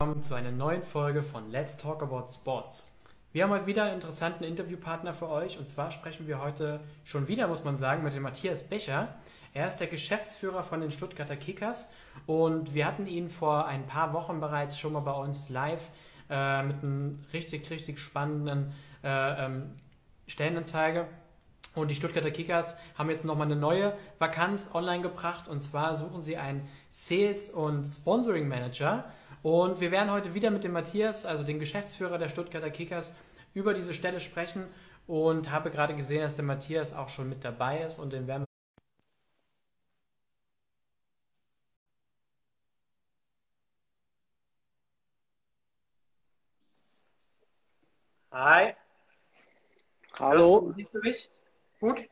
willkommen zu einer neuen Folge von Let's Talk About Sports. Wir haben heute wieder einen interessanten Interviewpartner für euch und zwar sprechen wir heute schon wieder, muss man sagen, mit dem Matthias Becher. Er ist der Geschäftsführer von den Stuttgarter Kickers und wir hatten ihn vor ein paar Wochen bereits schon mal bei uns live äh, mit einem richtig, richtig spannenden äh, ähm, Stellenanzeige. Und die Stuttgarter Kickers haben jetzt nochmal eine neue Vakanz online gebracht und zwar suchen sie einen Sales- und Sponsoring Manager. Und wir werden heute wieder mit dem Matthias, also dem Geschäftsführer der Stuttgarter Kickers, über diese Stelle sprechen und habe gerade gesehen, dass der Matthias auch schon mit dabei ist und den werden wir Hi. Hallo. Du, siehst du mich? Gut?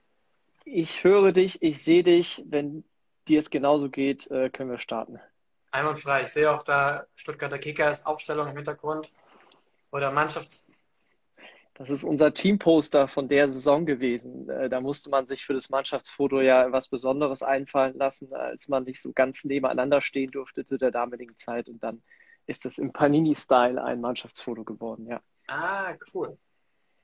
Ich höre dich, ich sehe dich. Wenn dir es genauso geht, äh, können wir starten. Einwandfrei. Ich sehe auch da Stuttgarter Kickers Aufstellung im Hintergrund oder Mannschafts. Das ist unser Teamposter von der Saison gewesen. Äh, da musste man sich für das Mannschaftsfoto ja was Besonderes einfallen lassen, als man nicht so ganz nebeneinander stehen durfte zu der damaligen Zeit. Und dann ist das im Panini-Style ein Mannschaftsfoto geworden, ja. Ah, cool.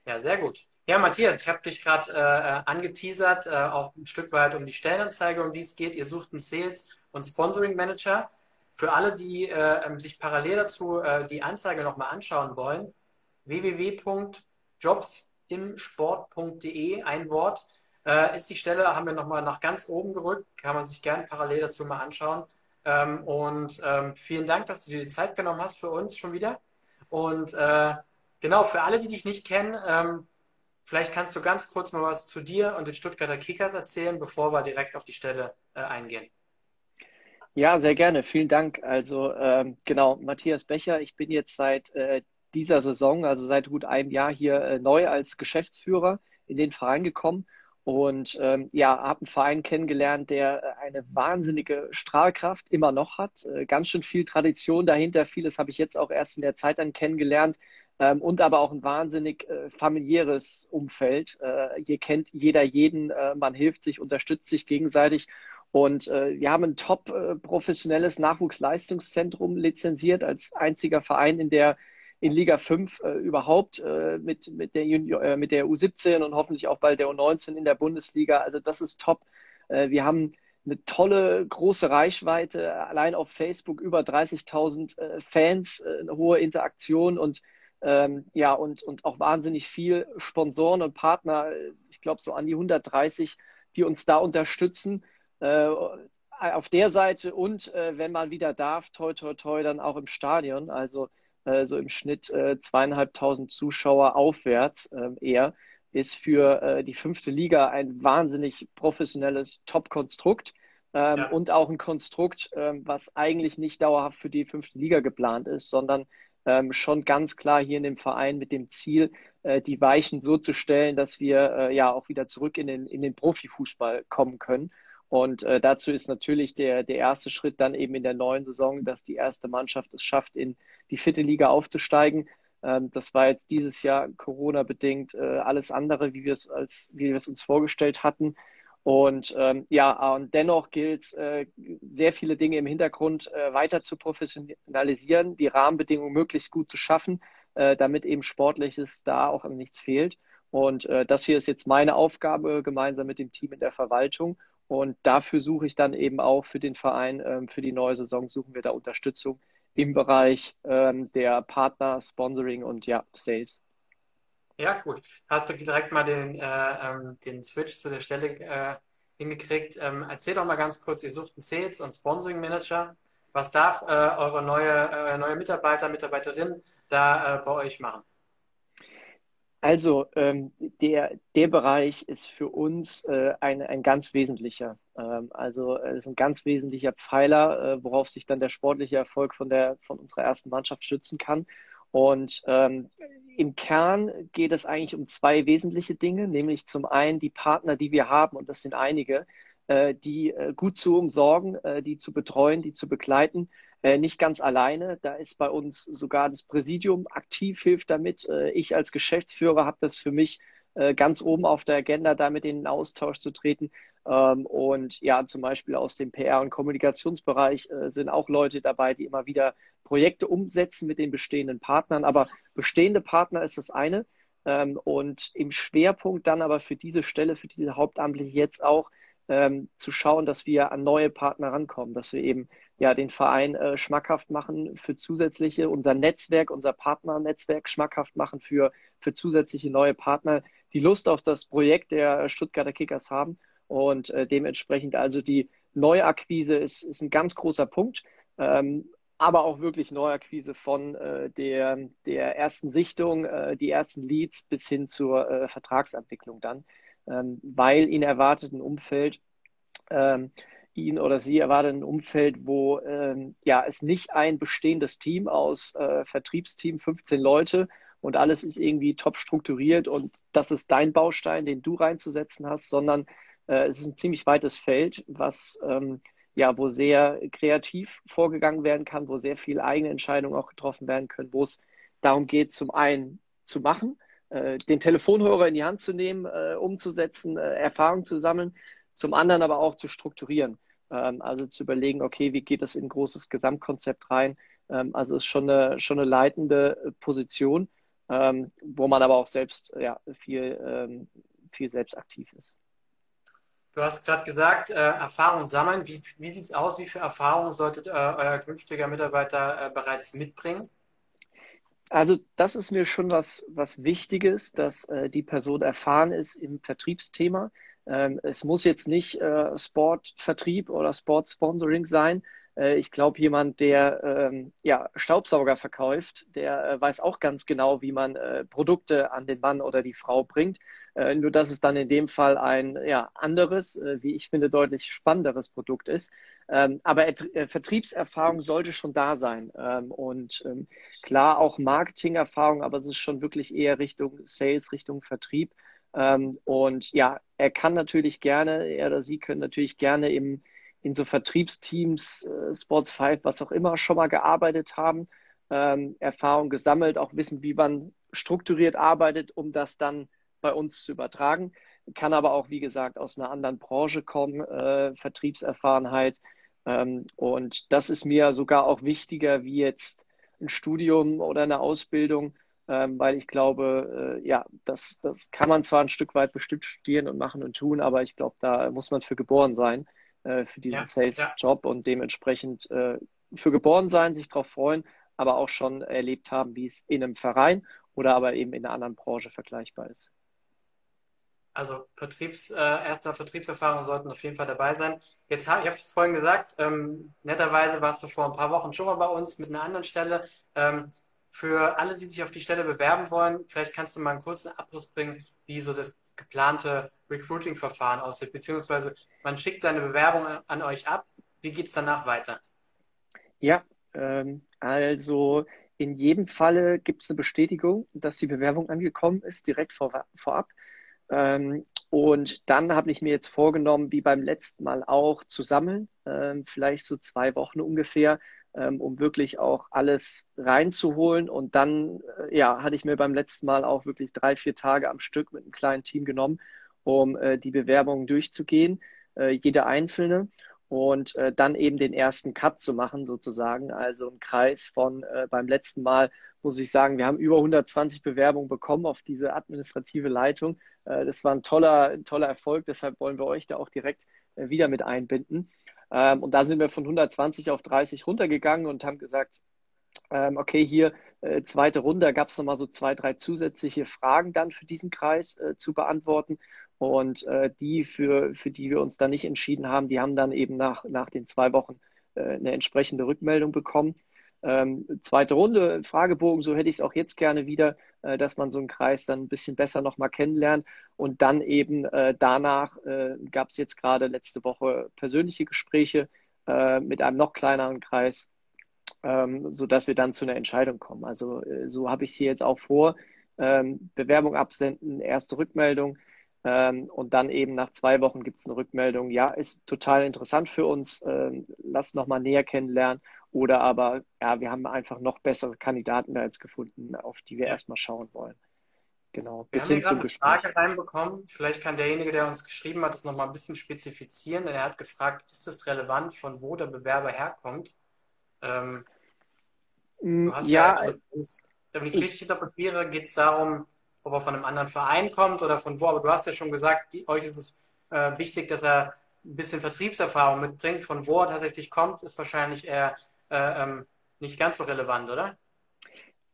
Ja, sehr gut. Ja, Matthias, ich habe dich gerade äh, angeteasert, äh, auch ein Stück weit um die Stellenanzeige, um die es geht. Ihr sucht einen Sales- und Sponsoring-Manager. Für alle, die äh, ähm, sich parallel dazu äh, die Anzeige nochmal anschauen wollen, www.jobsimsport.de, ein Wort, äh, ist die Stelle, haben wir nochmal nach ganz oben gerückt, kann man sich gerne parallel dazu mal anschauen. Ähm, und ähm, vielen Dank, dass du dir die Zeit genommen hast für uns schon wieder. Und äh, genau, für alle, die dich nicht kennen, ähm, vielleicht kannst du ganz kurz mal was zu dir und den Stuttgarter Kickers erzählen, bevor wir direkt auf die Stelle äh, eingehen. Ja, sehr gerne. Vielen Dank. Also ähm, genau, Matthias Becher, ich bin jetzt seit äh, dieser Saison, also seit gut einem Jahr hier äh, neu als Geschäftsführer in den Verein gekommen und ähm, ja, habe einen Verein kennengelernt, der äh, eine wahnsinnige Strahlkraft immer noch hat, äh, ganz schön viel Tradition dahinter. Vieles habe ich jetzt auch erst in der Zeit dann kennengelernt ähm, und aber auch ein wahnsinnig äh, familiäres Umfeld. Äh, hier kennt jeder jeden, äh, man hilft sich, unterstützt sich gegenseitig und äh, wir haben ein top äh, professionelles Nachwuchsleistungszentrum lizenziert als einziger Verein in der in Liga 5 äh, überhaupt äh, mit, mit, der Junior, äh, mit der U17 und hoffentlich auch bald der U19 in der Bundesliga. Also das ist top. Äh, wir haben eine tolle, große Reichweite, allein auf Facebook über 30.000 äh, Fans, äh, eine hohe Interaktion und ähm, ja, und, und auch wahnsinnig viel Sponsoren und Partner, ich glaube so an die 130, die uns da unterstützen äh, auf der Seite und äh, wenn man wieder darf, toi toi toi, dann auch im Stadion, also äh, so im Schnitt äh, zweieinhalbtausend Zuschauer aufwärts ähm, eher, ist für äh, die fünfte Liga ein wahnsinnig professionelles Top-Konstrukt. Ähm, ja. Und auch ein Konstrukt, ähm, was eigentlich nicht dauerhaft für die fünfte Liga geplant ist, sondern ähm, schon ganz klar hier in dem Verein mit dem Ziel, äh, die Weichen so zu stellen, dass wir äh, ja auch wieder zurück in den, in den Profifußball kommen können. Und äh, dazu ist natürlich der, der erste Schritt dann eben in der neuen Saison, dass die erste Mannschaft es schafft, in die vierte Liga aufzusteigen. Ähm, das war jetzt dieses Jahr Corona-bedingt äh, alles andere, wie wir es als, wie wir es uns vorgestellt hatten. Und ähm, ja, und dennoch gilt es, äh, sehr viele Dinge im Hintergrund äh, weiter zu professionalisieren, die Rahmenbedingungen möglichst gut zu schaffen, äh, damit eben Sportliches da auch an nichts fehlt. Und äh, das hier ist jetzt meine Aufgabe gemeinsam mit dem Team in der Verwaltung. Und dafür suche ich dann eben auch für den Verein, ähm, für die neue Saison suchen wir da Unterstützung im Bereich ähm, der Partner, Sponsoring und ja, Sales. Ja, gut. Hast du direkt mal den, äh, ähm, den Switch zu der Stelle äh, hingekriegt? Ähm, erzähl doch mal ganz kurz, ihr sucht einen Sales- und Sponsoring-Manager. Was darf äh, eure neue, äh, neue Mitarbeiter, Mitarbeiterin da äh, bei euch machen? Also ähm, der, der Bereich ist für uns äh, ein, ein ganz wesentlicher. Ähm, also es ist ein ganz wesentlicher Pfeiler, äh, worauf sich dann der sportliche Erfolg von, der, von unserer ersten Mannschaft stützen kann. Und ähm, im Kern geht es eigentlich um zwei wesentliche Dinge, nämlich zum einen die Partner, die wir haben, und das sind einige, äh, die äh, gut zu umsorgen, äh, die zu betreuen, die zu begleiten äh, nicht ganz alleine. Da ist bei uns sogar das Präsidium aktiv, hilft damit. Äh, ich als Geschäftsführer habe das für mich äh, ganz oben auf der Agenda, da mit in den Austausch zu treten. Ähm, und ja, zum Beispiel aus dem PR- und Kommunikationsbereich äh, sind auch Leute dabei, die immer wieder Projekte umsetzen mit den bestehenden Partnern. Aber bestehende Partner ist das eine. Ähm, und im Schwerpunkt dann aber für diese Stelle, für diese Hauptamtliche jetzt auch ähm, zu schauen, dass wir an neue Partner rankommen, dass wir eben ja den Verein äh, schmackhaft machen für zusätzliche, unser Netzwerk, unser Partnernetzwerk schmackhaft machen für, für zusätzliche neue Partner, die Lust auf das Projekt der Stuttgarter Kickers haben. Und äh, dementsprechend also die Neuakquise ist, ist ein ganz großer Punkt. Ähm, aber auch wirklich Neuakquise von äh, der, der ersten Sichtung, äh, die ersten Leads bis hin zur äh, Vertragsentwicklung dann, ähm, weil ihn erwartet ein Umfeld, ähm, ihn oder sie erwartet ein Umfeld, wo ähm, ja es nicht ein bestehendes Team aus äh, Vertriebsteam, 15 Leute und alles ist irgendwie top strukturiert und das ist dein Baustein, den du reinzusetzen hast, sondern äh, es ist ein ziemlich weites Feld, was ähm, ja, wo sehr kreativ vorgegangen werden kann, wo sehr viel eigene Entscheidungen auch getroffen werden können, wo es darum geht, zum einen zu machen, den Telefonhörer in die Hand zu nehmen, äh, umzusetzen, äh, Erfahrung zu sammeln, zum anderen aber auch zu strukturieren. Ähm, also zu überlegen, okay, wie geht das in ein großes Gesamtkonzept rein? Ähm, also ist schon eine, schon eine leitende Position, ähm, wo man aber auch selbst ja, viel, viel selbst aktiv ist. Du hast gerade gesagt, äh, Erfahrung sammeln. Wie, wie sieht es aus? Wie viel Erfahrung sollte äh, euer künftiger Mitarbeiter äh, bereits mitbringen? Also das ist mir schon was, was Wichtiges, dass äh, die Person erfahren ist im Vertriebsthema. Ähm, es muss jetzt nicht äh, Sportvertrieb oder Sportsponsoring sein. Äh, ich glaube, jemand, der ähm, ja, Staubsauger verkauft, der äh, weiß auch ganz genau, wie man äh, Produkte an den Mann oder die Frau bringt. Äh, nur dass es dann in dem Fall ein ja, anderes, äh, wie ich finde, deutlich spannenderes Produkt ist. Ähm, aber äh, Vertriebserfahrung sollte schon da sein. Ähm, und ähm, klar auch Marketingerfahrung, aber es ist schon wirklich eher Richtung Sales, Richtung Vertrieb. Ähm, und ja, er kann natürlich gerne, er oder sie können natürlich gerne im, in so Vertriebsteams, äh, Sports 5, was auch immer, schon mal gearbeitet haben, ähm, Erfahrung gesammelt, auch wissen, wie man strukturiert arbeitet, um das dann bei uns zu übertragen. Kann aber auch, wie gesagt, aus einer anderen Branche kommen, äh, Vertriebserfahrenheit. Ähm, und das ist mir sogar auch wichtiger wie jetzt ein Studium oder eine Ausbildung, ähm, weil ich glaube, äh, ja, das, das kann man zwar ein Stück weit bestimmt studieren und machen und tun, aber ich glaube, da muss man für geboren sein, äh, für diesen ja, Sales-Job ja. und dementsprechend äh, für geboren sein, sich darauf freuen, aber auch schon erlebt haben, wie es in einem Verein oder aber eben in einer anderen Branche vergleichbar ist. Also Vertriebs, äh, erster Vertriebserfahrung sollten auf jeden Fall dabei sein. Jetzt hab, ich habe es vorhin gesagt, ähm, netterweise warst du vor ein paar Wochen schon mal bei uns mit einer anderen Stelle. Ähm, für alle, die sich auf die Stelle bewerben wollen, vielleicht kannst du mal einen kurzen Abriss bringen, wie so das geplante Recruiting-Verfahren aussieht, beziehungsweise man schickt seine Bewerbung an euch ab. Wie geht es danach weiter? Ja, ähm, also in jedem Falle gibt es eine Bestätigung, dass die Bewerbung angekommen ist, direkt vor, vorab. Ähm, und dann habe ich mir jetzt vorgenommen, wie beim letzten Mal auch, zu sammeln, ähm, vielleicht so zwei Wochen ungefähr, ähm, um wirklich auch alles reinzuholen. Und dann, äh, ja, hatte ich mir beim letzten Mal auch wirklich drei, vier Tage am Stück mit einem kleinen Team genommen, um äh, die Bewerbungen durchzugehen, äh, jede einzelne. Und äh, dann eben den ersten Cut zu machen, sozusagen. Also ein Kreis von äh, beim letzten Mal, muss ich sagen, wir haben über 120 Bewerbungen bekommen auf diese administrative Leitung. Äh, das war ein toller, ein toller Erfolg, deshalb wollen wir euch da auch direkt äh, wieder mit einbinden. Ähm, und da sind wir von 120 auf 30 runtergegangen und haben gesagt, ähm, okay, hier äh, zweite Runde, da gab es nochmal so zwei, drei zusätzliche Fragen dann für diesen Kreis zu beantworten. Und die, für, für die wir uns dann nicht entschieden haben, die haben dann eben nach, nach den zwei Wochen eine entsprechende Rückmeldung bekommen ähm, zweite Runde, Fragebogen, so hätte ich es auch jetzt gerne wieder, äh, dass man so einen Kreis dann ein bisschen besser nochmal kennenlernt. Und dann eben äh, danach äh, gab es jetzt gerade letzte Woche persönliche Gespräche äh, mit einem noch kleineren Kreis, ähm, sodass wir dann zu einer Entscheidung kommen. Also äh, so habe ich es hier jetzt auch vor. Ähm, Bewerbung absenden, erste Rückmeldung. Ähm, und dann eben nach zwei Wochen gibt es eine Rückmeldung, ja, ist total interessant für uns, ähm, lass nochmal näher kennenlernen. Oder aber, ja, wir haben einfach noch bessere Kandidaten da jetzt gefunden, auf die wir erstmal schauen wollen. Genau, bis wir hin zum Gespräch. Eine Frage reinbekommen. Vielleicht kann derjenige, der uns geschrieben hat, das nochmal ein bisschen spezifizieren, denn er hat gefragt, ist es relevant, von wo der Bewerber herkommt? Ähm, Mm, ja, ja also, wenn ich es richtig interpretiere, geht es darum, ob er von einem anderen Verein kommt oder von wo. Aber du hast ja schon gesagt, die, euch ist es äh, wichtig, dass er ein bisschen Vertriebserfahrung mitbringt. Von wo er tatsächlich kommt, ist wahrscheinlich eher äh, ähm, nicht ganz so relevant, oder?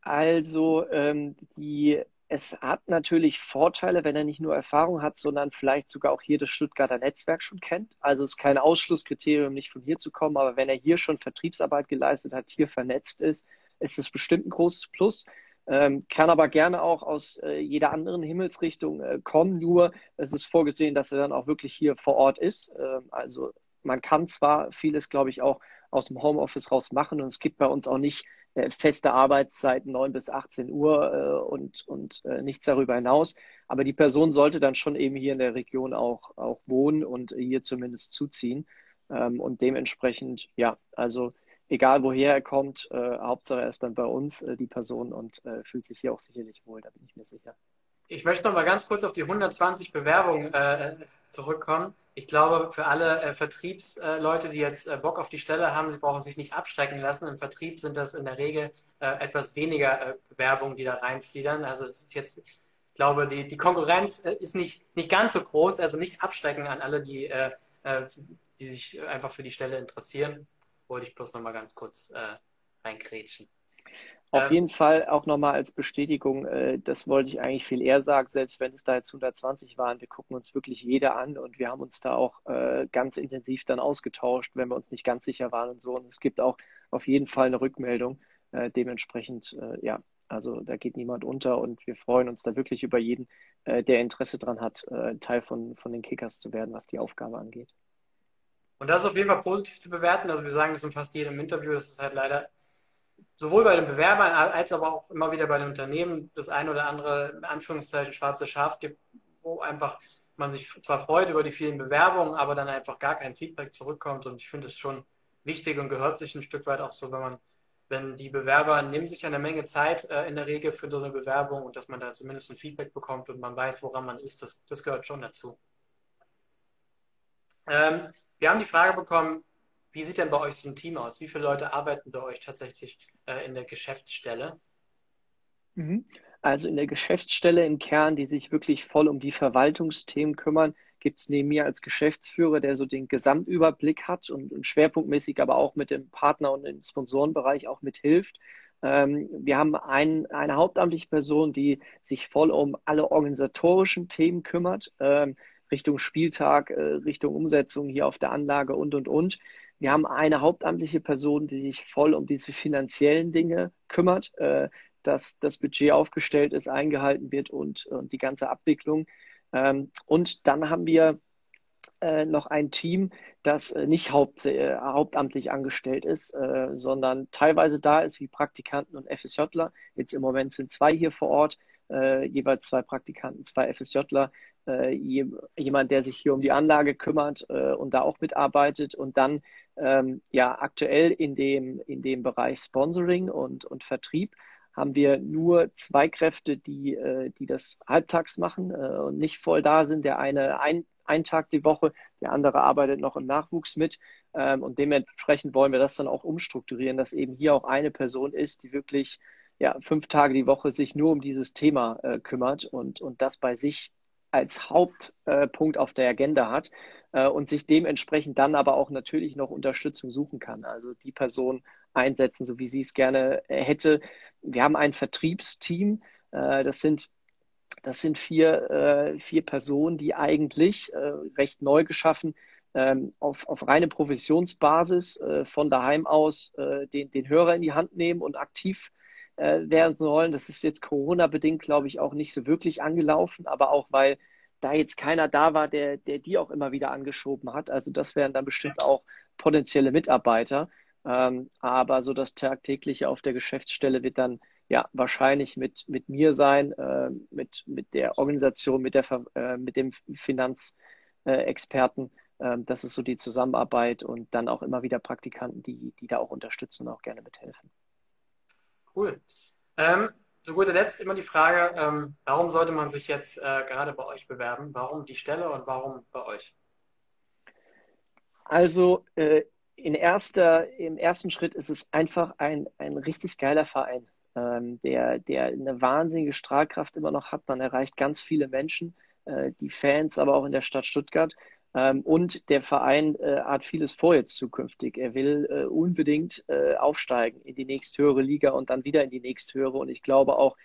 Also ähm, die, es hat natürlich Vorteile, wenn er nicht nur Erfahrung hat, sondern vielleicht sogar auch hier das Stuttgarter Netzwerk schon kennt. Also es ist kein Ausschlusskriterium, nicht von hier zu kommen, aber wenn er hier schon Vertriebsarbeit geleistet hat, hier vernetzt ist, ist es bestimmt ein großes Plus. Ähm, kann aber gerne auch aus äh, jeder anderen Himmelsrichtung äh, kommen, nur es ist vorgesehen, dass er dann auch wirklich hier vor Ort ist. Ähm, also man kann zwar vieles, glaube ich, auch aus dem Homeoffice raus machen und es gibt bei uns auch nicht äh, feste Arbeitszeiten 9 bis 18 Uhr äh, und, und äh, nichts darüber hinaus. Aber die Person sollte dann schon eben hier in der Region auch, auch wohnen und hier zumindest zuziehen. Ähm, und dementsprechend, ja, also egal woher er kommt, Hauptsache er ist dann bei uns, die Person, und fühlt sich hier auch sicherlich wohl, da bin ich mir sicher. Ich möchte noch mal ganz kurz auf die 120 Bewerbungen äh, zurückkommen. Ich glaube, für alle äh, Vertriebsleute, die jetzt äh, Bock auf die Stelle haben, sie brauchen sich nicht abschrecken lassen. Im Vertrieb sind das in der Regel etwas weniger Bewerbungen, die da reinfliedern. Also es ist jetzt, ich glaube, die, die Konkurrenz ist nicht, nicht ganz so groß, also nicht abschrecken an alle, die, die sich einfach für die Stelle interessieren wollte ich bloß nochmal ganz kurz äh, reinkrätschen. Auf ähm, jeden Fall auch nochmal als Bestätigung, äh, das wollte ich eigentlich viel eher sagen, selbst wenn es da jetzt 120 waren, wir gucken uns wirklich jeder an und wir haben uns da auch äh, ganz intensiv dann ausgetauscht, wenn wir uns nicht ganz sicher waren und so. Und es gibt auch auf jeden Fall eine Rückmeldung. Äh, dementsprechend, äh, ja, also da geht niemand unter und wir freuen uns da wirklich über jeden, äh, der Interesse dran hat, äh, Teil von, von den Kickers zu werden, was die Aufgabe angeht. Und das ist auf jeden Fall positiv zu bewerten. Also wir sagen das in fast jedem Interview, dass es halt leider sowohl bei den Bewerbern als aber auch immer wieder bei den Unternehmen das ein oder andere, in Anführungszeichen, schwarze Schaf gibt, wo einfach man sich zwar freut über die vielen Bewerbungen, aber dann einfach gar kein Feedback zurückkommt. Und ich finde es schon wichtig und gehört sich ein Stück weit auch so, wenn man, wenn die Bewerber nehmen sich eine Menge Zeit äh, in der Regel für so eine Bewerbung und dass man da zumindest ein Feedback bekommt und man weiß, woran man ist, das, das gehört schon dazu. Ähm, wir haben die Frage bekommen, wie sieht denn bei euch so ein Team aus? Wie viele Leute arbeiten bei euch tatsächlich äh, in der Geschäftsstelle? Mhm. Also in der Geschäftsstelle im Kern, die sich wirklich voll um die Verwaltungsthemen kümmern, gibt es neben mir als Geschäftsführer, der so den Gesamtüberblick hat und, und schwerpunktmäßig aber auch mit dem Partner und dem Sponsorenbereich auch mithilft. Ähm, wir haben ein, eine hauptamtliche Person, die sich voll um alle organisatorischen Themen kümmert. Ähm, Richtung Spieltag, äh, Richtung Umsetzung hier auf der Anlage und, und, und. Wir haben eine hauptamtliche Person, die sich voll um diese finanziellen Dinge kümmert, äh, dass das Budget aufgestellt ist, eingehalten wird und, und die ganze Abwicklung. Ähm, und dann haben wir äh, noch ein Team, das nicht haupt, hauptamtlich angestellt ist, sondern teilweise da ist wie Praktikanten und FSJler. Jetzt im Moment sind zwei hier vor Ort, jeweils zwei Praktikanten, zwei FSJler, äh, jemand, der sich hier um die Anlage kümmert äh, und da auch mitarbeitet und dann ähm, ja aktuell in dem, in dem Bereich Sponsoring und, und Vertrieb haben wir nur zwei Kräfte, die, äh, die das halbtags machen äh, und nicht voll da sind. Der eine ein, ein Tag die Woche, der andere arbeitet noch im Nachwuchs mit. Ähm, und dementsprechend wollen wir das dann auch umstrukturieren, dass eben hier auch eine Person ist, die wirklich ja, fünf Tage die Woche sich nur um dieses Thema äh, kümmert und, und das bei sich als Hauptpunkt auf der Agenda hat äh, und sich dementsprechend dann aber auch natürlich noch Unterstützung suchen kann. Also die Person einsetzen, so wie sie es gerne äh, hätte. Wir haben ein Vertriebsteam. Äh, das sind das sind vier, vier Personen, die eigentlich recht neu geschaffen ähm, auf, auf reine Provisionsbasis von daheim aus den, den Hörer in die Hand nehmen und aktiv äh, werden sollen. Das ist jetzt Corona-bedingt, glaube ich, auch nicht so wirklich angelaufen, aber auch weil da jetzt keiner da war, der, der die auch immer wieder angeschoben hat. Also das wären dann bestimmt auch potenzielle Mitarbeiter. Ähm, aber so das tagtägliche auf der Geschäftsstelle wird dann ja wahrscheinlich mit, mit mir sein, äh, mit, mit der Organisation, mit, der, äh, mit dem Finanzexperten. Äh, das ist so die Zusammenarbeit und dann auch immer wieder Praktikanten, die, die da auch unterstützen und auch gerne mithelfen. Cool. Ähm, zu guter Letzt immer die Frage, ähm, warum sollte man sich jetzt äh, gerade bei euch bewerben? Warum die Stelle und warum bei euch? Also äh, in erster, im ersten Schritt ist es einfach ein, ein richtig geiler Verein, ähm, der, der eine wahnsinnige Strahlkraft immer noch hat. Man erreicht ganz viele Menschen, äh, die Fans, aber auch in der Stadt Stuttgart. Ähm, und der Verein äh, hat vieles vor jetzt zukünftig. Er will äh, unbedingt äh, aufsteigen in die nächsthöhere Liga und dann wieder in die nächsthöhere. Und ich glaube auch,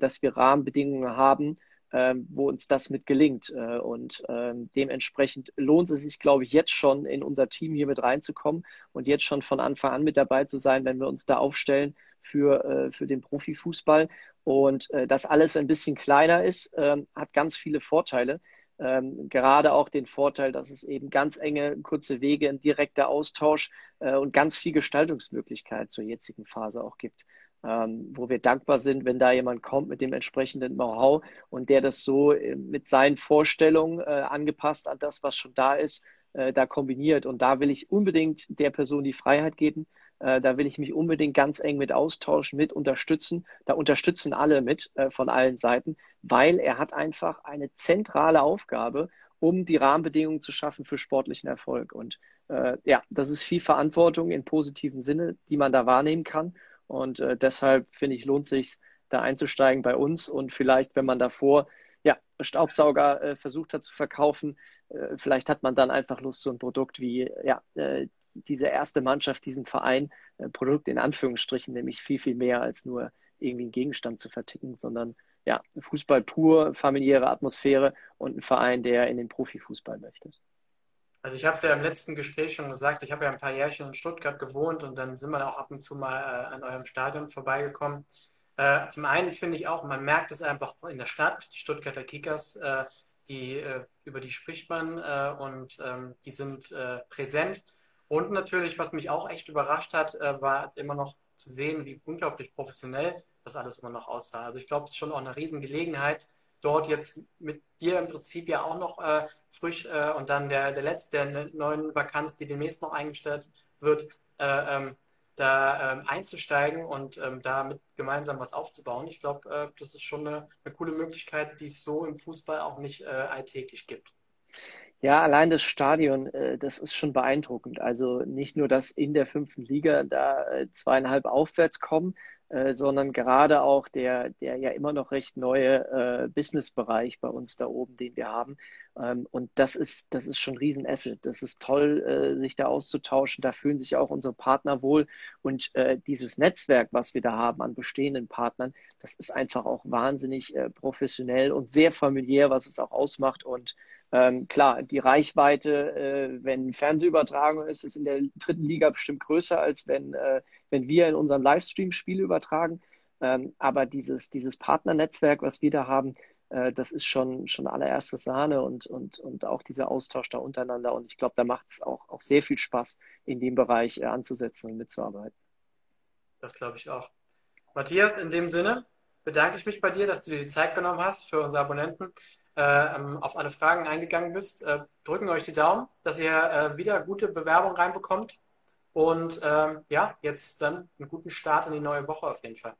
dass wir Rahmenbedingungen haben, ähm, wo uns das mit gelingt. Und ähm, dementsprechend lohnt es sich, glaube ich, jetzt schon in unser Team hier mit reinzukommen und jetzt schon von Anfang an mit dabei zu sein, wenn wir uns da aufstellen für, für den Profifußball. Und das alles ein bisschen kleiner ist, hat ganz viele Vorteile. Ähm, gerade auch den Vorteil, dass es eben ganz enge, kurze Wege, ein direkter Austausch äh, und ganz viel Gestaltungsmöglichkeit zur jetzigen Phase auch gibt. Ähm, wo wir dankbar sind, wenn da jemand kommt mit dem entsprechenden Know-how und der das so äh, mit seinen Vorstellungen äh, angepasst an das, was schon da ist, äh, da kombiniert. Und da will ich unbedingt der Person die Freiheit geben. Äh, da will ich mich unbedingt ganz eng mit austauschen, mit unterstützen. Da unterstützen alle mit äh, von allen Seiten, weil er hat einfach eine zentrale Aufgabe, um die Rahmenbedingungen zu schaffen für sportlichen Erfolg. Und äh, ja, das ist viel Verantwortung im positiven Sinne, die man da wahrnehmen kann. Und äh, deshalb finde ich, lohnt sich da einzusteigen bei uns und vielleicht, wenn man davor ja, Staubsauger äh, versucht hat zu verkaufen, äh, vielleicht hat man dann einfach Lust, so ein Produkt wie ja, äh, diese erste Mannschaft, diesen Verein, äh, Produkt in Anführungsstrichen, nämlich viel, viel mehr als nur irgendwie einen Gegenstand zu verticken, sondern ja, Fußball pur, familiäre Atmosphäre und ein Verein, der in den Profifußball möchte. Also ich habe es ja im letzten Gespräch schon gesagt, ich habe ja ein paar Jährchen in Stuttgart gewohnt und dann sind wir auch ab und zu mal äh, an eurem Stadion vorbeigekommen. Äh, zum einen finde ich auch, man merkt es einfach in der Stadt, die Stuttgarter Kickers, äh, die, äh, über die spricht man äh, und ähm, die sind präsent. Und natürlich, was mich auch echt überrascht hat, war immer noch zu sehen, wie unglaublich professionell das alles immer noch aussah. Also ich glaube, es ist schon auch eine Riesengelegenheit, dort jetzt mit dir im Prinzip ja auch noch äh, frisch äh, und dann der, der letzte, der neuen Vakanz, die demnächst noch eingestellt wird, äh, ähm, da ähm, einzusteigen und ähm, damit gemeinsam was aufzubauen. Ich glaube, äh, das ist schon eine, eine, coole Möglichkeit, die es so im Fußball auch nicht äh, alltäglich gibt. Ja, allein das Stadion, äh, das ist schon beeindruckend. Also nicht nur, dass in der fünften Liga da zweieinhalb aufwärts kommen, äh, sondern gerade auch der, der ja immer noch recht neue äh, Businessbereich bei uns da oben, den wir haben. Ähm, und das ist, das ist schon ein Riesenasset. Das ist toll, äh, sich da auszutauschen. Da fühlen sich auch unsere Partner wohl. Und äh, dieses Netzwerk, was wir da haben an bestehenden Partnern, das ist einfach auch wahnsinnig äh, professionell und sehr familiär, was es auch ausmacht. Und ähm, klar, die Reichweite, äh, wenn Fernsehübertragung ist, ist in der dritten Liga bestimmt größer, als wenn, äh, wenn wir in unserem Livestream Spiele übertragen. Ähm, aber dieses, dieses Partnernetzwerk, was wir da haben, äh, das ist schon, schon allererste Sahne und, und, und auch dieser Austausch da untereinander. Und ich glaube, da macht es auch, auch sehr viel Spaß, in dem Bereich äh, anzusetzen und mitzuarbeiten. Das glaube ich auch. Matthias, in dem Sinne bedanke ich mich bei dir, dass du dir die Zeit genommen hast für unsere Abonnenten. Äh, ähm, auf alle Fragen eingegangen bist. Äh, drücken euch die Daumen, dass ihr äh, wieder gute Bewerbung reinbekommt. Und ähm, ja, jetzt dann einen guten Start in die neue Woche auf jeden Fall.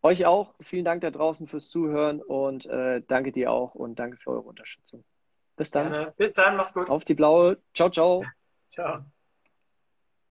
Euch auch. Vielen Dank da draußen fürs Zuhören und äh, danke dir auch und danke für eure Unterstützung. Bis dann. Gerne. Bis dann, mach's gut. Auf die blaue. Ciao, ciao. ciao.